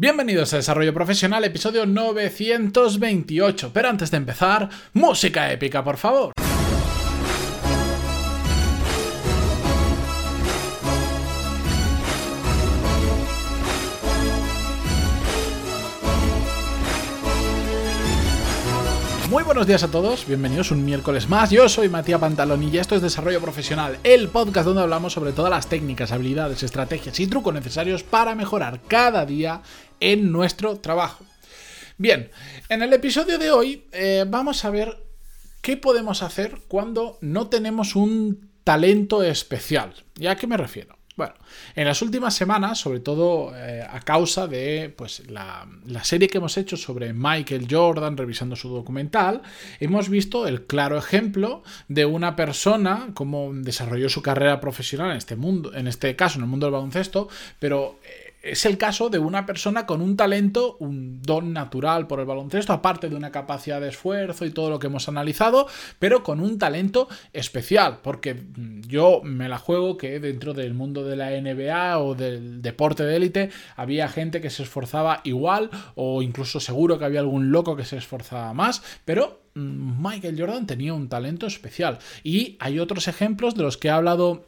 Bienvenidos a Desarrollo Profesional, episodio 928. Pero antes de empezar, música épica, por favor. Buenos días a todos, bienvenidos un miércoles más. Yo soy Matías Pantalón y esto es Desarrollo Profesional, el podcast donde hablamos sobre todas las técnicas, habilidades, estrategias y trucos necesarios para mejorar cada día en nuestro trabajo. Bien, en el episodio de hoy eh, vamos a ver qué podemos hacer cuando no tenemos un talento especial. ¿Y a qué me refiero? Bueno, en las últimas semanas, sobre todo eh, a causa de pues, la, la, serie que hemos hecho sobre Michael Jordan revisando su documental, hemos visto el claro ejemplo de una persona, cómo desarrolló su carrera profesional en este mundo, en este caso en el mundo del baloncesto, pero eh, es el caso de una persona con un talento, un don natural por el baloncesto, aparte de una capacidad de esfuerzo y todo lo que hemos analizado, pero con un talento especial, porque mm, yo me la juego que dentro del mundo de la NBA o del deporte de élite había gente que se esforzaba igual o incluso seguro que había algún loco que se esforzaba más, pero mm, Michael Jordan tenía un talento especial. Y hay otros ejemplos de los que he hablado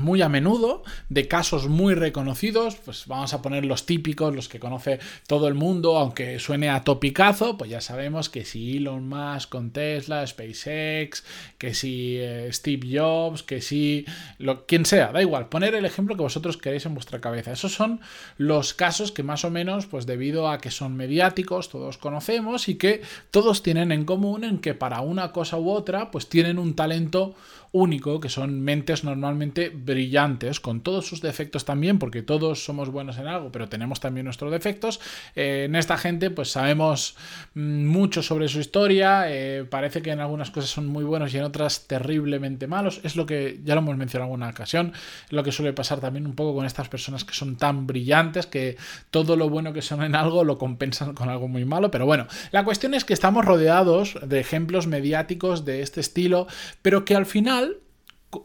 muy a menudo de casos muy reconocidos, pues vamos a poner los típicos, los que conoce todo el mundo, aunque suene a topicazo, pues ya sabemos que si Elon Musk con Tesla, SpaceX, que si eh, Steve Jobs, que si lo, quien sea, da igual, poner el ejemplo que vosotros queréis en vuestra cabeza. Esos son los casos que más o menos, pues debido a que son mediáticos, todos conocemos y que todos tienen en común en que para una cosa u otra, pues tienen un talento único, que son mentes normalmente brillantes, con todos sus defectos también, porque todos somos buenos en algo, pero tenemos también nuestros defectos. Eh, en esta gente, pues sabemos mm, mucho sobre su historia, eh, parece que en algunas cosas son muy buenos y en otras terriblemente malos. Es lo que ya lo hemos mencionado en alguna ocasión, lo que suele pasar también un poco con estas personas que son tan brillantes que todo lo bueno que son en algo lo compensan con algo muy malo. Pero bueno, la cuestión es que estamos rodeados de ejemplos mediáticos de este estilo, pero que al final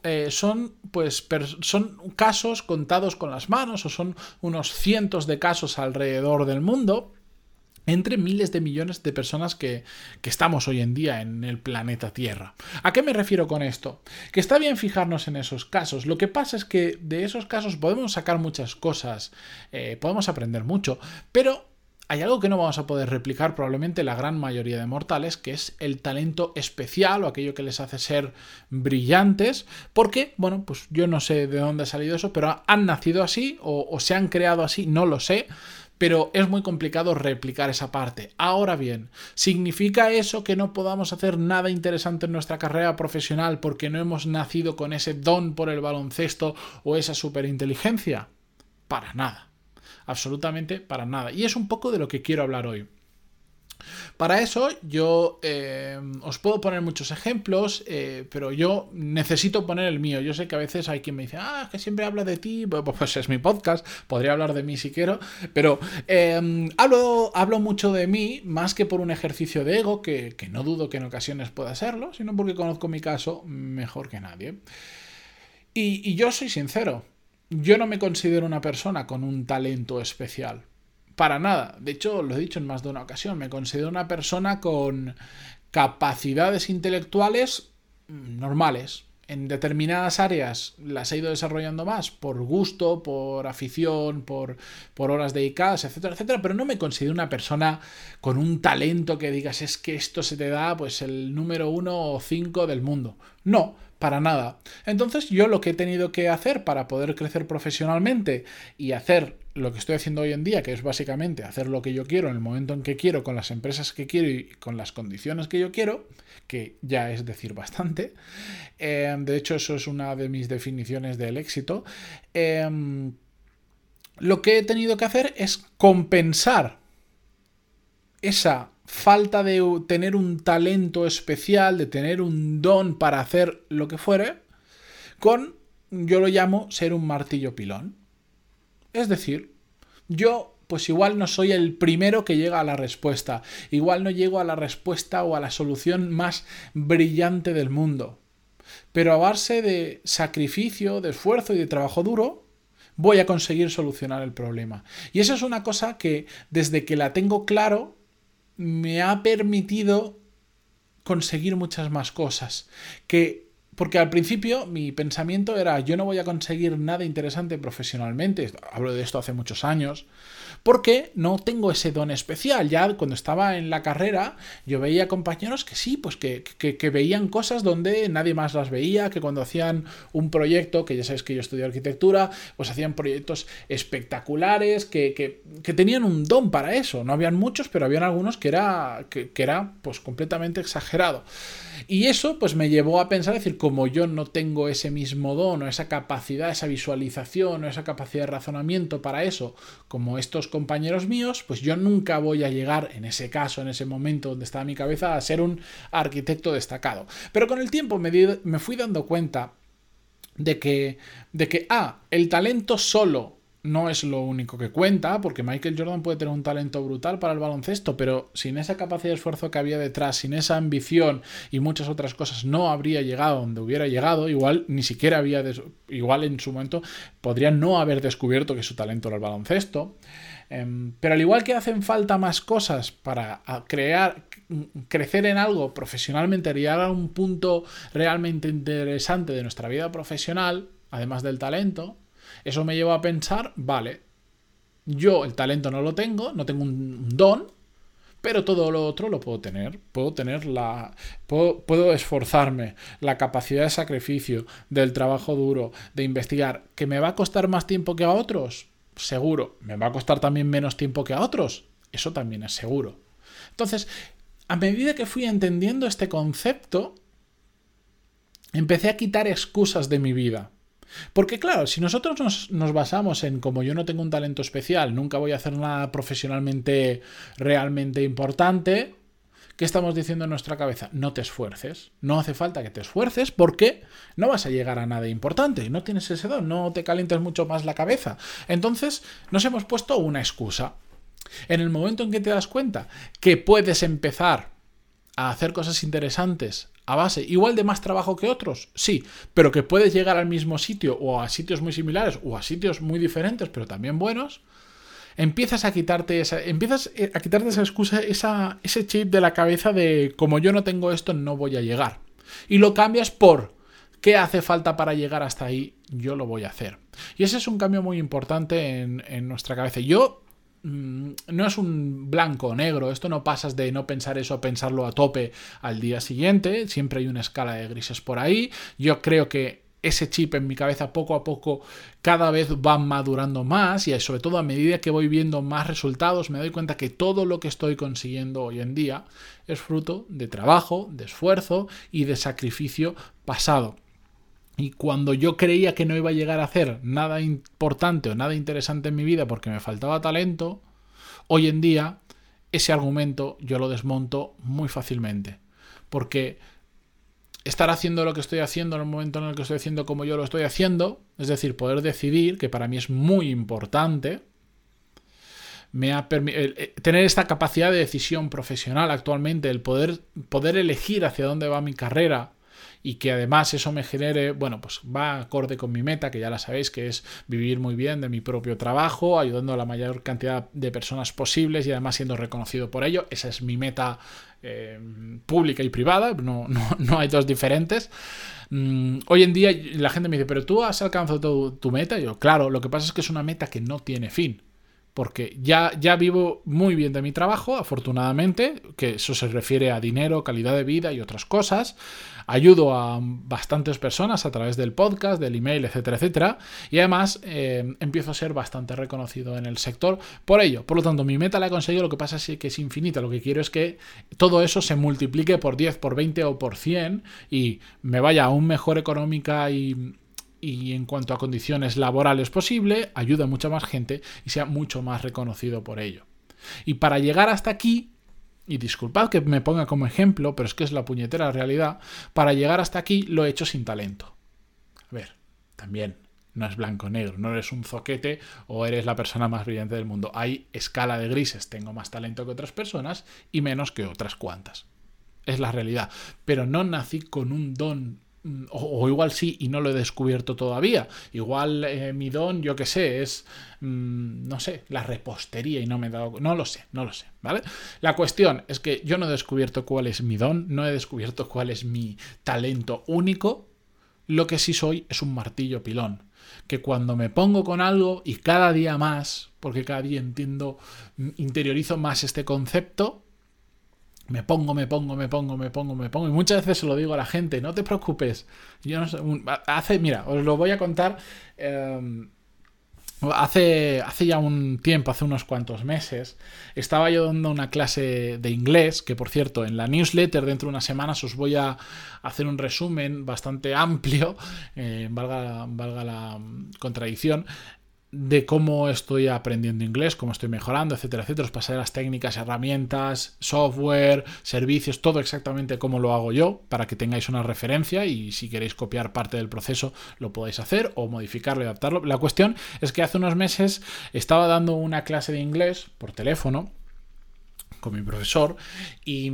eh, son, pues, son casos contados con las manos o son unos cientos de casos alrededor del mundo entre miles de millones de personas que, que, estamos hoy en día en el planeta Tierra. ¿A qué me refiero con esto? Que está bien fijarnos en esos casos. Lo que pasa es que de esos casos podemos sacar muchas cosas, eh, podemos aprender mucho, pero hay algo que no vamos a poder replicar probablemente la gran mayoría de mortales, que es el talento especial o aquello que les hace ser brillantes, porque, bueno, pues yo no sé de dónde ha salido eso, pero han nacido así o, se han creado así, no lo sé, pero es muy complicado replicar esa parte. Ahora bien, ¿significa eso que no podamos hacer nada interesante en nuestra carrera profesional porque no hemos nacido con ese don por el baloncesto o esa superinteligencia? Para nada absolutamente para nada. Y es un poco de lo que quiero hablar hoy. Para eso yo eh, os puedo poner muchos ejemplos, eh, pero yo necesito poner el mío. Yo sé que a veces hay quien me dice, ah, que siempre habla de ti, pues es mi podcast, podría hablar de mí si quiero, pero eh, hablo, hablo mucho de mí más que por un ejercicio de ego, que, que no dudo que en ocasiones pueda serlo, sino porque conozco mi caso mejor que nadie. Y, y yo soy sincero, yo no me considero una persona con un talento especial. Para nada. De hecho, lo he dicho en más de una ocasión. Me considero una persona con capacidades intelectuales normales. En determinadas áreas las he ido desarrollando más por gusto, por afición, por, por horas dedicadas, etcétera, etcétera, pero no me considero una persona con un talento que digas es que esto se te da pues el número uno o cinco del mundo. No, para nada. Entonces yo lo que he tenido que hacer para poder crecer profesionalmente y hacer lo que estoy haciendo hoy en día, que es básicamente hacer lo que yo quiero en el momento en que quiero, con las empresas que quiero y con las condiciones que yo quiero, que ya es decir bastante. Eh, de hecho, eso es una de mis definiciones del éxito. Eh, lo que he tenido que hacer es compensar esa falta de tener un talento especial, de tener un don para hacer lo que fuere, con, yo lo llamo, ser un martillo pilón. Es decir, yo pues igual no soy el primero que llega a la respuesta, igual no llego a la respuesta o a la solución más brillante del mundo. Pero a base de sacrificio, de esfuerzo y de trabajo duro, voy a conseguir solucionar el problema. Y eso es una cosa que desde que la tengo claro me ha permitido conseguir muchas más cosas. Que porque al principio mi pensamiento era yo no voy a conseguir nada interesante profesionalmente, hablo de esto hace muchos años, porque no tengo ese don especial. Ya cuando estaba en la carrera yo veía compañeros que sí, pues que, que, veían cosas donde nadie más las veía, que cuando hacían un proyecto, que ya sabéis que yo estudio arquitectura, pues hacían proyectos espectaculares, que, que tenían un don para eso. No habían muchos, pero habían algunos que era, que, era pues completamente exagerado. Y eso pues me llevó a pensar, decir, como yo no tengo ese mismo don o esa capacidad, esa visualización o esa capacidad de razonamiento para eso, como estos compañeros míos, pues yo nunca voy a llegar, en ese caso, en ese momento donde estaba mi cabeza, a ser un arquitecto destacado. Pero con el tiempo me, me fui dando cuenta de que, de que, ah, el talento solo no es lo único que cuenta, porque Michael Jordan puede tener un talento brutal para el baloncesto, pero sin esa capacidad de esfuerzo que había detrás, sin esa ambición y muchas otras cosas, no habría llegado donde hubiera llegado. Igual ni siquiera había, igual en su momento podría no haber descubierto que su talento era el baloncesto. Em, pero al igual que hacen falta más cosas para crear, crecer en algo profesionalmente, llegar a un punto realmente interesante de nuestra vida profesional, además del talento, eso me lleva a pensar, vale, yo el talento no lo tengo, no tengo un don, pero todo lo otro lo puedo tener. Puedo tener la. Puedo, esforzarme, la capacidad de sacrificio, del trabajo duro, de investigar. ¿Que me va a costar más tiempo que a otros? Seguro. ¿Me va a costar también menos tiempo que a otros? Eso también es seguro. Entonces, a medida que fui entendiendo este concepto, empecé a quitar excusas de mi vida. Porque claro, si nosotros nos, basamos en como yo no tengo un talento especial, nunca voy a hacer nada profesionalmente realmente importante, ¿qué estamos diciendo en nuestra cabeza? No te esfuerces. No hace falta que te esfuerces porque no vas a llegar a nada importante. No tienes ese don, no te calientes mucho más la cabeza. Entonces nos hemos puesto una excusa. En el momento en que te das cuenta que puedes empezar a hacer cosas interesantes a base igual de más trabajo que otros, sí, pero que puedes llegar al mismo sitio o a sitios muy similares o a sitios muy diferentes, pero también buenos, empiezas a quitarte esa, empiezas eh, a quitarte esa excusa, esa, ese chip de la cabeza de como yo no tengo esto, no voy a llegar. Y lo cambias por ¿qué hace falta para llegar hasta ahí? Yo lo voy a hacer. Y ese es un cambio muy importante en, en nuestra cabeza. Yo Mm, no es un blanco o negro, esto no pasas de no pensar eso a pensarlo a tope al día siguiente, siempre hay una escala de grises por ahí, yo creo que ese chip en mi cabeza poco a poco cada vez va madurando más y sobre todo a medida que voy viendo más resultados me doy cuenta que todo lo que estoy consiguiendo hoy en día es fruto de trabajo, de esfuerzo y de sacrificio pasado. Y cuando yo creía que no iba a llegar a hacer nada importante o nada interesante en mi vida porque me faltaba talento, hoy en día ese argumento yo lo desmonto muy fácilmente. Porque estar haciendo lo que estoy haciendo en el momento en el que estoy haciendo como yo lo estoy haciendo, es decir, poder decidir, que para mí es muy importante, me ha eh, tener esta capacidad de decisión profesional actualmente, el poder, poder elegir hacia dónde va mi carrera y que además eso me genere, bueno, pues va acorde con mi meta, que ya la sabéis, que es vivir muy bien de mi propio trabajo, ayudando a la mayor cantidad de personas posibles y además siendo reconocido por ello. Esa es mi meta eh, pública y privada, no, no, hay dos diferentes. Mm, hoy en día la gente me dice, pero tú has alcanzado tu, tu meta. Y yo, claro, lo que pasa es que es una meta que no tiene fin porque ya, ya vivo muy bien de mi trabajo, afortunadamente, que eso se refiere a dinero, calidad de vida y otras cosas. Ayudo a bastantes personas a través del podcast, del email, etcétera, etcétera. Y además eh, empiezo a ser bastante reconocido en el sector por ello. Por lo tanto, mi meta la he conseguido, lo que pasa es que es infinita. Lo que quiero es que todo eso se multiplique por 10, por 20 o por 100 y me vaya aún mejor económica y y en cuanto a condiciones laborales posible, ayude a mucha más gente y sea mucho más reconocido por ello. Y para llegar hasta aquí, y disculpad que me ponga como ejemplo, pero es que es la puñetera realidad, para llegar hasta aquí lo he hecho sin talento. A ver, también no es blanco-negro, no eres un zoquete o eres la persona más brillante del mundo. Hay escala de grises, tengo más talento que otras personas y menos que otras cuantas. Es la realidad. Pero no nací con un don o, igual sí y no lo he descubierto todavía. Igual eh, mi don, yo qué sé, es, mm, no sé, la repostería y no me he dado... No lo sé, no lo sé, ¿vale? La cuestión es que yo no he descubierto cuál es mi don, no he descubierto cuál es mi talento único. Lo que sí soy es un martillo pilón. Que cuando me pongo con algo y cada día más, porque cada día entiendo, mm, interiorizo más este concepto, me pongo, me pongo, me pongo, me pongo, me pongo. Y muchas veces se lo digo a la gente, no te preocupes. Yo no sé, hace, mira, os lo voy a contar. Em, hace, hace ya un tiempo, hace unos cuantos meses, estaba yo dando una clase de inglés, que por cierto, en la newsletter dentro de unas semanas os voy a hacer un resumen bastante amplio, eh, valga, valga la contradicción, de cómo estoy aprendiendo inglés, cómo estoy mejorando, etcétera, etcétera. Os pasaré las técnicas, herramientas, software, servicios, todo exactamente como lo hago yo, para que tengáis una referencia y si queréis copiar parte del proceso lo podáis hacer o modificarlo y adaptarlo. La cuestión es que hace unos meses estaba dando una clase de inglés por teléfono con mi profesor y,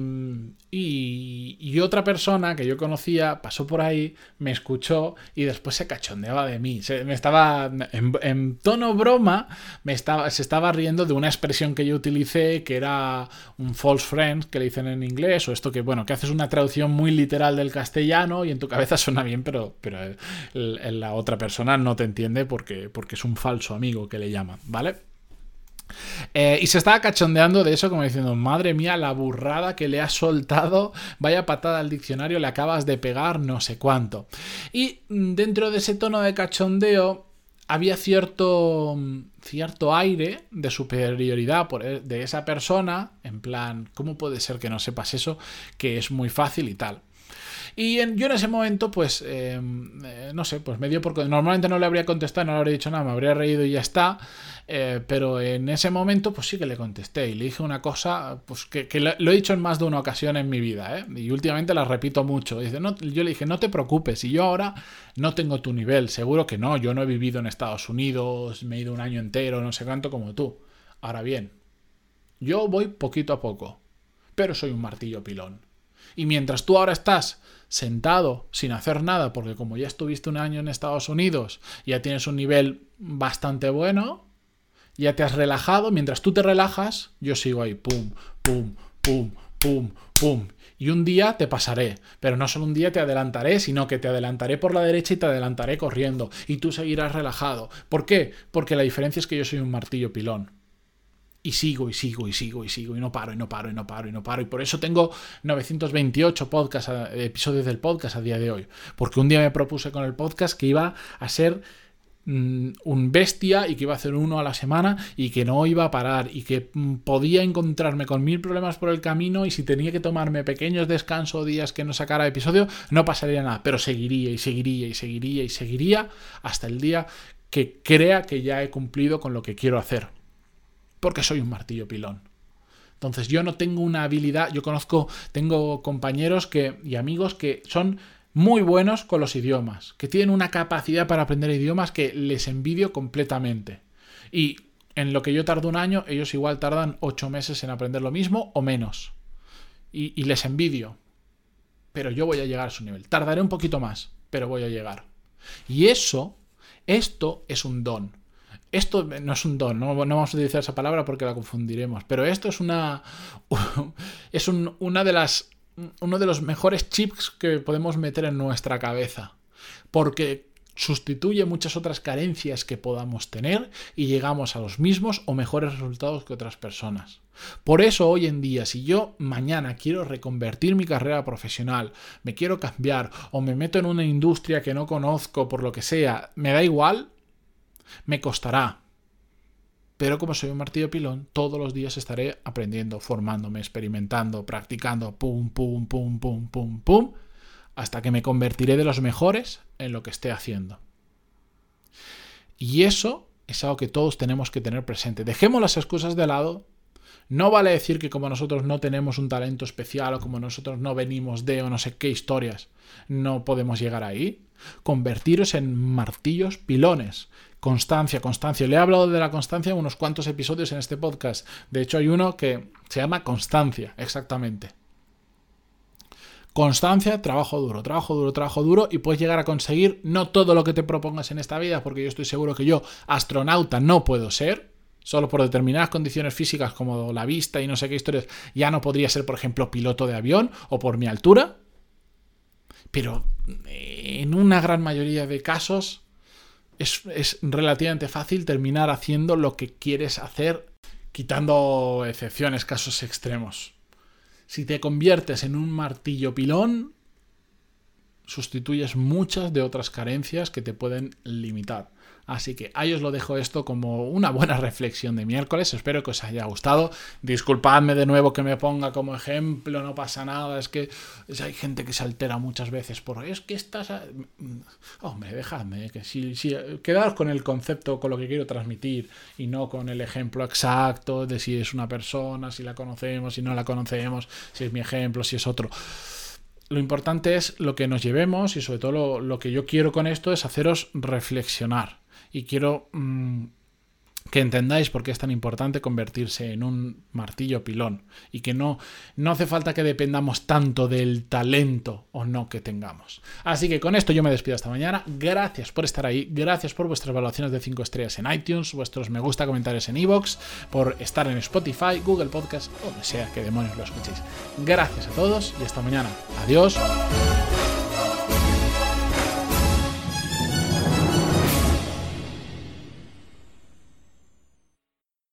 y, otra persona que yo conocía pasó por ahí, me escuchó y después se cachondeaba de mí. Se, me estaba, en, tono broma, se estaba riendo de una expresión que yo utilicé que era un false friend, que le dicen en inglés, o esto que, bueno, que haces una traducción muy literal del castellano y en tu cabeza suena bien, pero, pero la otra persona no te entiende porque, porque es un falso amigo que le llaman, ¿vale? Eh, y se estaba cachondeando de eso, como diciendo, madre mía, la burrada que le has soltado, vaya patada al diccionario, le acabas de pegar no sé cuánto. Y mm, dentro de ese tono de cachondeo había cierto, mm, cierto aire de superioridad por, e, de esa persona, en plan, ¿cómo puede ser que no sepas eso? Que es muy fácil y tal. Y yo en ese momento, pues, em, eh, no sé, pues me dio porque normalmente no le habría contestado, no le habría dicho nada, me habría reído y ya está. Eh, pero en ese momento, pues sí que le contesté y le dije una cosa, pues que, lo, he dicho en más de una ocasión en mi vida, ¿eh? y últimamente la repito mucho. Dice, no, yo le dije, no te preocupes, y yo ahora no tengo tu nivel, seguro que no, yo no he vivido en Estados Unidos, me he ido un año entero, no sé cuánto como tú. Ahora bien, yo voy poquito a poco, pero soy un martillo pilón. Y mientras tú ahora estás sentado sin hacer nada, porque como ya estuviste un año en Estados Unidos, ya tienes un nivel bastante bueno, ya te has relajado, mientras tú te relajas, yo sigo ahí, pum, pum, pum, pum, pum. Y un día te pasaré, pero no solo un día te adelantaré, sino que te adelantaré por la derecha y te adelantaré corriendo, y tú seguirás relajado. ¿Por qué? Porque la diferencia es que yo soy un martillo pilón. Y sigo y sigo y sigo y sigo y no paro y no paro y no paro y no paro. Y por eso tengo 928 podcast, episodios del podcast a día de hoy. Porque un día me propuse con el podcast que iba a ser mm, un bestia y que iba a hacer uno a la semana y que no iba a parar y que mm, podía encontrarme con mil problemas por el camino y si tenía que tomarme pequeños descansos días que no sacara episodio no pasaría nada, pero seguiría y seguiría y seguiría y seguiría hasta el día que crea que ya he cumplido con lo que quiero hacer porque soy un martillo pilón. Entonces yo no tengo una habilidad, yo conozco, tengo compañeros que, y amigos que son muy buenos con los idiomas, que tienen una capacidad para aprender idiomas que les envidio completamente. Y en lo que yo tardo un año, ellos igual tardan ocho meses en aprender lo mismo o menos. Y, y les envidio. Pero yo voy a llegar a su nivel. Tardaré un poquito más, pero voy a llegar. Y eso, esto es un don. Esto no es un don, no, vamos a utilizar esa palabra porque la confundiremos, pero esto es una. es una de las. uno de los mejores chips que podemos meter en nuestra cabeza. Porque sustituye muchas otras carencias que podamos tener y llegamos a los mismos o mejores resultados que otras personas. Por eso hoy en día, si yo mañana quiero reconvertir mi carrera profesional, me quiero cambiar o me meto en una industria que no conozco por lo que sea, me da igual, me costará. Pero como soy un martillo pilón, todos los días estaré aprendiendo, formándome, experimentando, practicando, pum, pum, pum, pum, pum, pum, hasta que me convertiré de los mejores en lo que esté haciendo. Y eso es algo que todos tenemos que tener presente. Dejemos las excusas de lado. No vale decir que como nosotros no tenemos un talento especial o como nosotros no venimos de o no sé qué historias, no podemos llegar ahí. Convertiros en martillos pilones Constancia, constancia. Le he hablado de la constancia en unos cuantos episodios en este podcast. De hecho, hay uno que se llama Constancia, exactamente. Constancia, trabajo duro, trabajo duro, trabajo duro y puedes llegar a conseguir no todo lo que te propongas en esta vida, porque yo estoy seguro que yo astronauta no puedo ser, solo por determinadas condiciones físicas como la vista y no sé qué historias, ya no podría ser, por ejemplo, piloto de avión o por mi altura, pero en una gran mayoría de casos es, es relativamente fácil terminar haciendo lo que quieres hacer, quitando excepciones, casos extremos. Si te conviertes en un martillo pilón, sustituyes muchas de otras carencias que te pueden limitar. Así que ahí os lo dejo esto como una buena reflexión de miércoles. Espero que os haya gustado. Disculpadme de nuevo que me ponga como ejemplo, no pasa nada. Es que hay gente que se altera muchas veces por es que estás. Hombre, dejadme, que si, si con el concepto, con lo que quiero transmitir y no con el ejemplo exacto de si es una persona, si la conocemos, si no la conocemos, si es mi ejemplo, si es otro lo importante es lo que nos llevemos y sobre todo lo, que yo quiero con esto es haceros reflexionar y quiero mm, que entendáis por qué es tan importante convertirse en un martillo pilón y que no, no hace falta que dependamos tanto del talento o no que tengamos. Así que con esto yo me despido hasta mañana. Gracias por estar ahí, gracias por vuestras evaluaciones de 5 estrellas en iTunes, vuestros me gusta, comentarios en iVoox, por estar en Spotify, Google Podcast, o donde sea que demonios lo escuchéis. Gracias a todos y hasta mañana. Adiós.